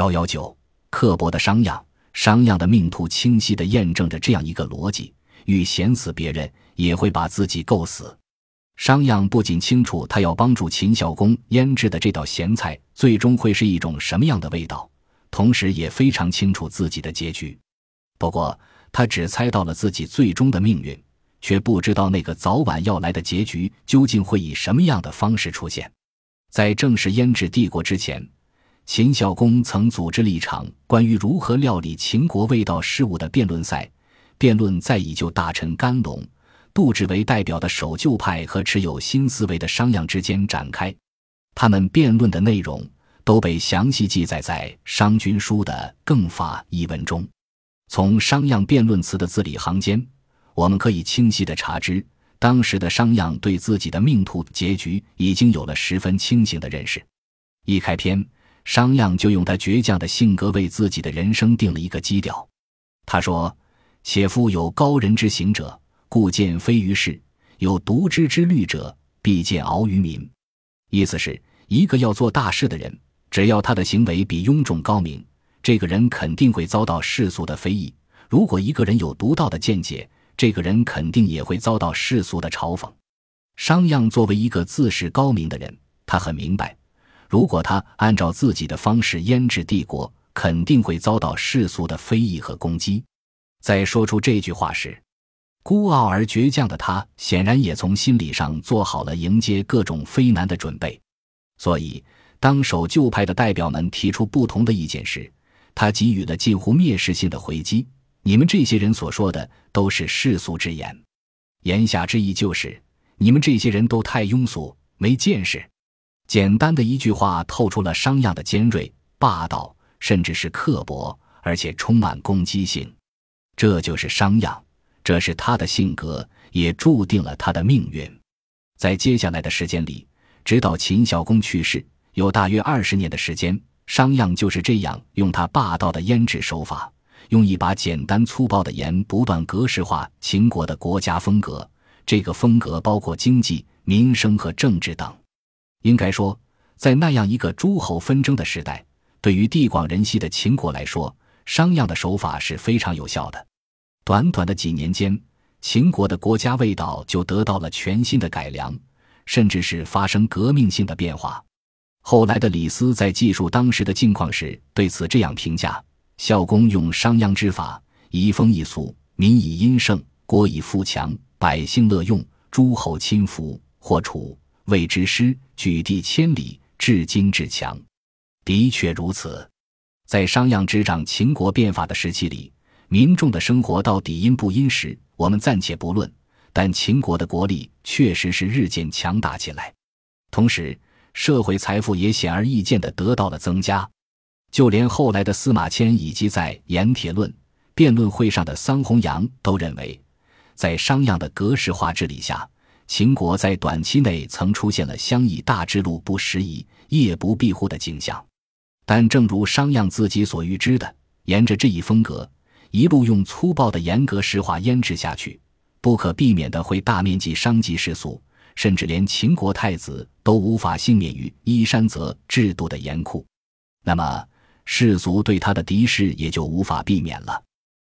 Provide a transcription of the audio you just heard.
幺幺九，刻薄的商鞅，商鞅的命途清晰地验证着这样一个逻辑：欲贤死别人，也会把自己构死。商鞅不仅清楚他要帮助秦孝公腌制的这道咸菜最终会是一种什么样的味道，同时也非常清楚自己的结局。不过，他只猜到了自己最终的命运，却不知道那个早晚要来的结局究竟会以什么样的方式出现。在正式腌制帝国之前。秦孝公曾组织了一场关于如何料理秦国味道事务的辩论赛，辩论在以旧大臣甘龙、杜指为代表的守旧派和持有新思维的商鞅之间展开。他们辩论的内容都被详细记载在《商君书》的《更法》一文中。从商鞅辩论词的字里行间，我们可以清晰地察知，当时的商鞅对自己的命途结局已经有了十分清醒的认识。一开篇。商鞅就用他倔强的性格为自己的人生定了一个基调。他说：“且夫有高人之行者，故见非于世；有独知之虑者，必见敖于民。”意思是一个要做大事的人，只要他的行为比庸众高明，这个人肯定会遭到世俗的非议；如果一个人有独到的见解，这个人肯定也会遭到世俗的嘲讽。商鞅作为一个自恃高明的人，他很明白。如果他按照自己的方式腌制帝国，肯定会遭到世俗的非议和攻击。在说出这句话时，孤傲而倔强的他显然也从心理上做好了迎接各种非难的准备。所以，当守旧派的代表们提出不同的意见时，他给予了近乎蔑视性的回击：“你们这些人所说的都是世俗之言。”言下之意就是，你们这些人都太庸俗，没见识。简单的一句话，透出了商鞅的尖锐、霸道，甚至是刻薄，而且充满攻击性。这就是商鞅，这是他的性格，也注定了他的命运。在接下来的时间里，直到秦孝公去世，有大约二十年的时间，商鞅就是这样用他霸道的腌制手法，用一把简单粗暴的盐，不断格式化秦国的国家风格。这个风格包括经济、民生和政治等。应该说，在那样一个诸侯纷争的时代，对于地广人稀的秦国来说，商鞅的手法是非常有效的。短短的几年间，秦国的国家味道就得到了全新的改良，甚至是发生革命性的变化。后来的李斯在记述当时的境况时，对此这样评价：孝公用商鞅之法，移风易俗，民以殷盛，国以富强，百姓乐用，诸侯亲服，或楚。谓之师，举地千里，至今至强。的确如此，在商鞅执掌秦国变法的时期里，民众的生活到底殷不殷实，我们暂且不论。但秦国的国力确实是日渐强大起来，同时社会财富也显而易见的得到了增加。就连后来的司马迁以及在《盐铁论》辩论会上的桑弘羊都认为，在商鞅的格式化治理下。秦国在短期内曾出现了相以大之路不拾遗，夜不闭户的景象，但正如商鞅自己所预知的，沿着这一风格，一路用粗暴的严格石化腌制下去，不可避免的会大面积伤及世俗，甚至连秦国太子都无法幸免于依山泽制度的严酷。那么，世俗对他的敌视也就无法避免了。